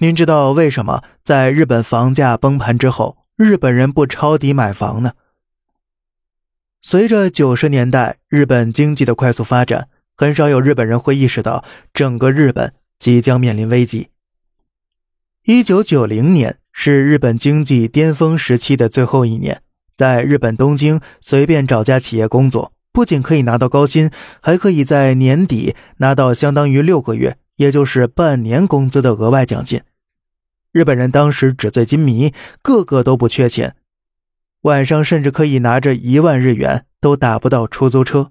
您知道为什么在日本房价崩盘之后，日本人不抄底买房呢？随着九十年代日本经济的快速发展，很少有日本人会意识到整个日本即将面临危机。一九九零年是日本经济巅峰时期的最后一年，在日本东京随便找家企业工作，不仅可以拿到高薪，还可以在年底拿到相当于六个月。也就是半年工资的额外奖金，日本人当时纸醉金迷，个个都不缺钱，晚上甚至可以拿着一万日元都打不到出租车。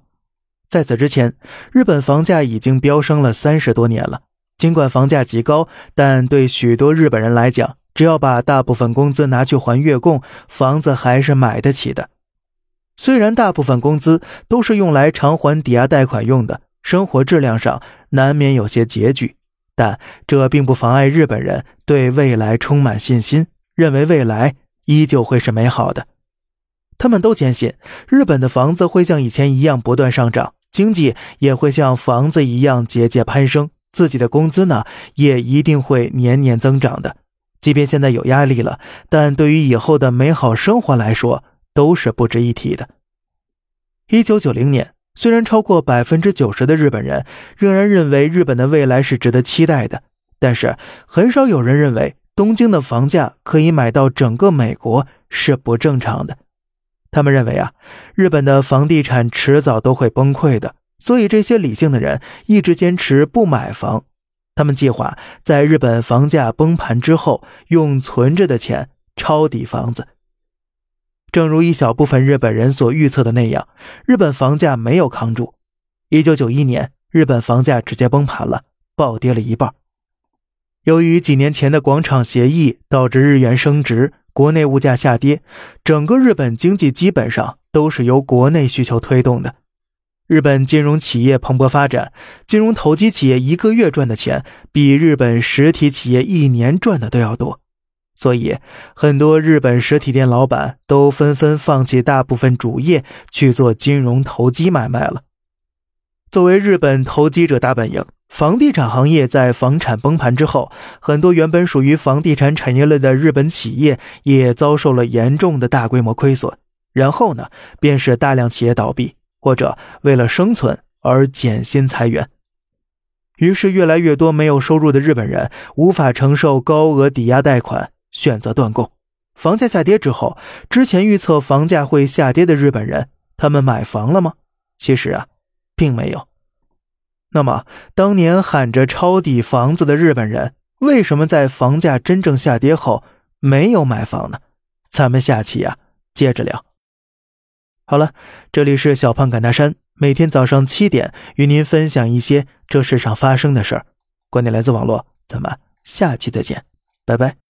在此之前，日本房价已经飙升了三十多年了。尽管房价极高，但对许多日本人来讲，只要把大部分工资拿去还月供，房子还是买得起的。虽然大部分工资都是用来偿还抵押贷款用的。生活质量上难免有些拮据，但这并不妨碍日本人对未来充满信心，认为未来依旧会是美好的。他们都坚信日本的房子会像以前一样不断上涨，经济也会像房子一样节节攀升，自己的工资呢也一定会年年增长的。即便现在有压力了，但对于以后的美好生活来说，都是不值一提的。一九九零年。虽然超过百分之九十的日本人仍然认为日本的未来是值得期待的，但是很少有人认为东京的房价可以买到整个美国是不正常的。他们认为啊，日本的房地产迟早都会崩溃的，所以这些理性的人一直坚持不买房。他们计划在日本房价崩盘之后，用存着的钱抄底房子。正如一小部分日本人所预测的那样，日本房价没有扛住。一九九一年，日本房价直接崩盘了，暴跌了一半。由于几年前的广场协议导致日元升值，国内物价下跌，整个日本经济基本上都是由国内需求推动的。日本金融企业蓬勃发展，金融投机企业一个月赚的钱比日本实体企业一年赚的都要多。所以，很多日本实体店老板都纷纷放弃大部分主业去做金融投机买卖了。作为日本投机者大本营，房地产行业在房产崩盘之后，很多原本属于房地产产业类的日本企业也遭受了严重的大规模亏损。然后呢，便是大量企业倒闭，或者为了生存而减薪裁员。于是，越来越多没有收入的日本人无法承受高额抵押贷款。选择断供，房价下跌之后，之前预测房价会下跌的日本人，他们买房了吗？其实啊，并没有。那么，当年喊着抄底房子的日本人，为什么在房价真正下跌后没有买房呢？咱们下期啊接着聊。好了，这里是小胖赶大山，每天早上七点与您分享一些这世上发生的事儿，观点来自网络，咱们下期再见，拜拜。